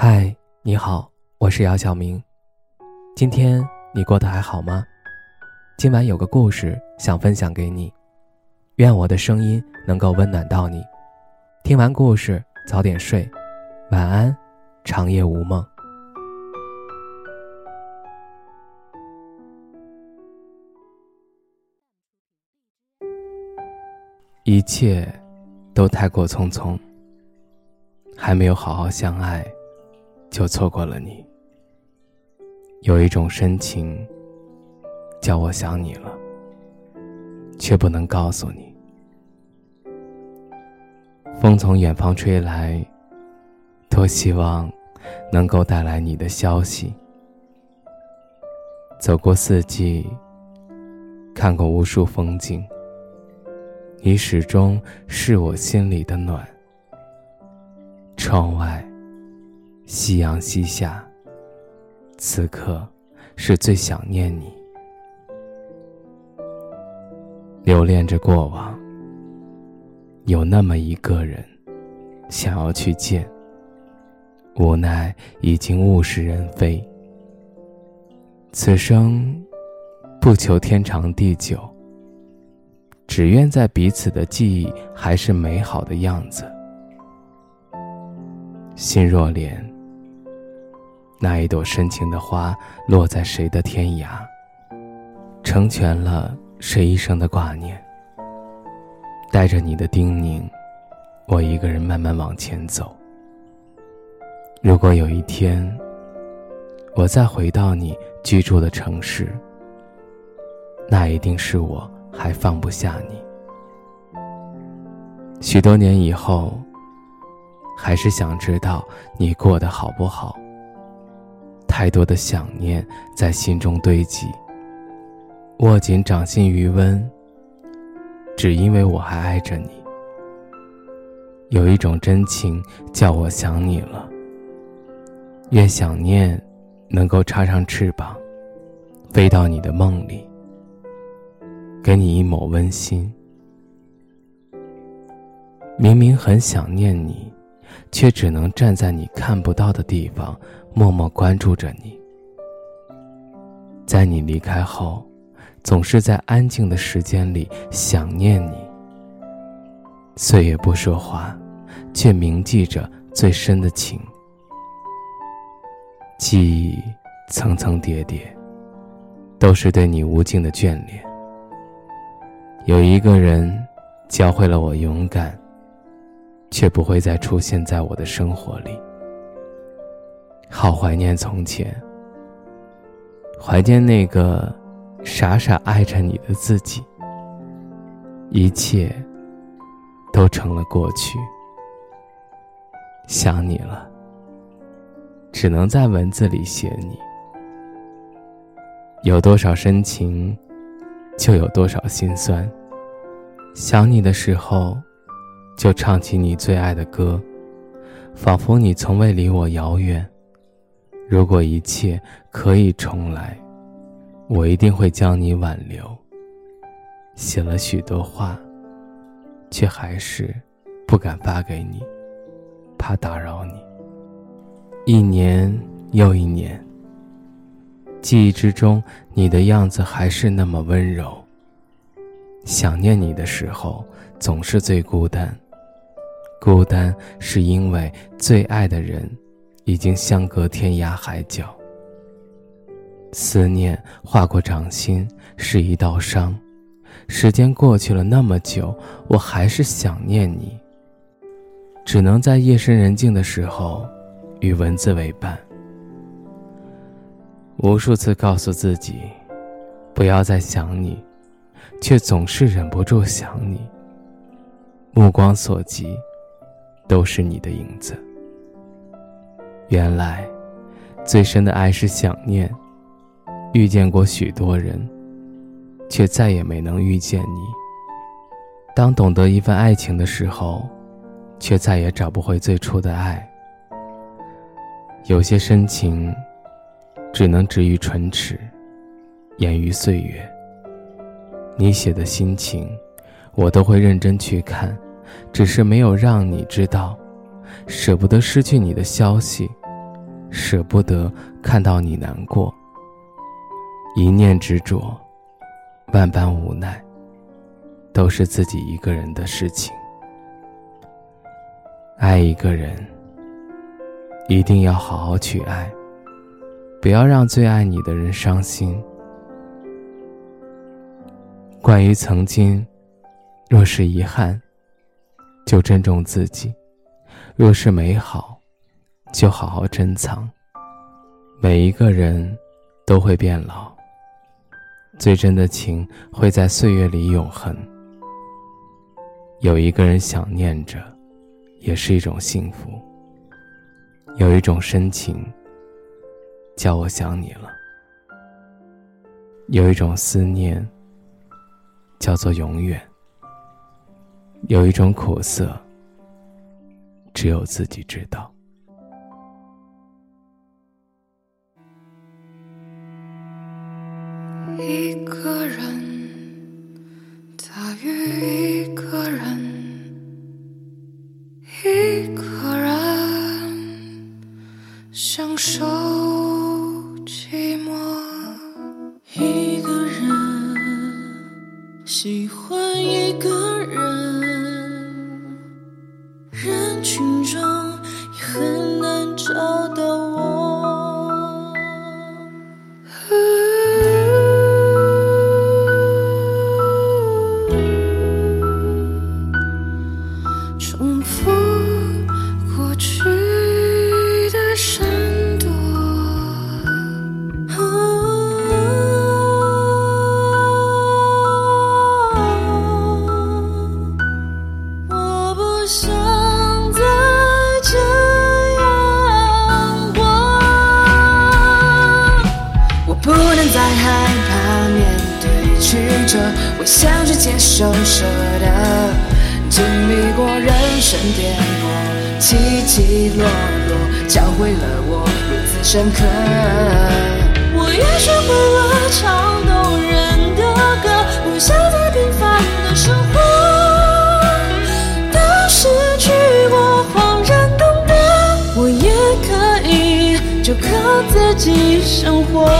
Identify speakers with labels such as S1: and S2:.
S1: 嗨，你好，我是姚晓明。今天你过得还好吗？今晚有个故事想分享给你，愿我的声音能够温暖到你。听完故事早点睡，晚安，长夜无梦。一切都太过匆匆，还没有好好相爱。就错过了你。有一种深情，叫我想你了，却不能告诉你。风从远方吹来，多希望能够带来你的消息。走过四季，看过无数风景，你始终是我心里的暖。窗外。夕阳西下，此刻是最想念你。留恋着过往，有那么一个人，想要去见，无奈已经物是人非。此生不求天长地久，只愿在彼此的记忆还是美好的样子。心若莲。那一朵深情的花落在谁的天涯，成全了谁一生的挂念。带着你的叮咛，我一个人慢慢往前走。如果有一天，我再回到你居住的城市，那一定是我还放不下你。许多年以后，还是想知道你过得好不好。太多的想念在心中堆积，握紧掌心余温，只因为我还爱着你。有一种真情叫我想你了，愿想念能够插上翅膀，飞到你的梦里，给你一抹温馨。明明很想念你。却只能站在你看不到的地方，默默关注着你。在你离开后，总是在安静的时间里想念你。岁月不说话，却铭记着最深的情。记忆层层叠叠，都是对你无尽的眷恋。有一个人，教会了我勇敢。却不会再出现在我的生活里。好怀念从前，怀念那个傻傻爱着你的自己。一切都成了过去。想你了，只能在文字里写你。有多少深情，就有多少心酸。想你的时候。就唱起你最爱的歌，仿佛你从未离我遥远。如果一切可以重来，我一定会将你挽留。写了许多话，却还是不敢发给你，怕打扰你。一年又一年，记忆之中你的样子还是那么温柔。想念你的时候，总是最孤单。孤单是因为最爱的人已经相隔天涯海角。思念划过掌心是一道伤，时间过去了那么久，我还是想念你。只能在夜深人静的时候，与文字为伴。无数次告诉自己，不要再想你，却总是忍不住想你。目光所及。都是你的影子。原来，最深的爱是想念。遇见过许多人，却再也没能遇见你。当懂得一份爱情的时候，却再也找不回最初的爱。有些深情，只能止于唇齿，掩于岁月。你写的心情，我都会认真去看。只是没有让你知道，舍不得失去你的消息，舍不得看到你难过。一念执着，万般无奈，都是自己一个人的事情。爱一个人，一定要好好去爱，不要让最爱你的人伤心。关于曾经，若是遗憾，就珍重自己；若是美好，就好好珍藏。每一个人都会变老，最真的情会在岁月里永恒。有一个人想念着，也是一种幸福。有一种深情，叫我想你了。有一种思念。叫做永远。有一种苦涩，只有自己知道。
S2: 一个人，大于一个人，一个人享受寂寞。一个人。喜欢再害怕面对曲折，我想去接受舍得，经历过人生颠簸，起起落落，教会了我如此深刻。我也学会了唱动人的歌，不想再平凡的生活。当失去过，恍然懂得，我也可以就靠自己生活。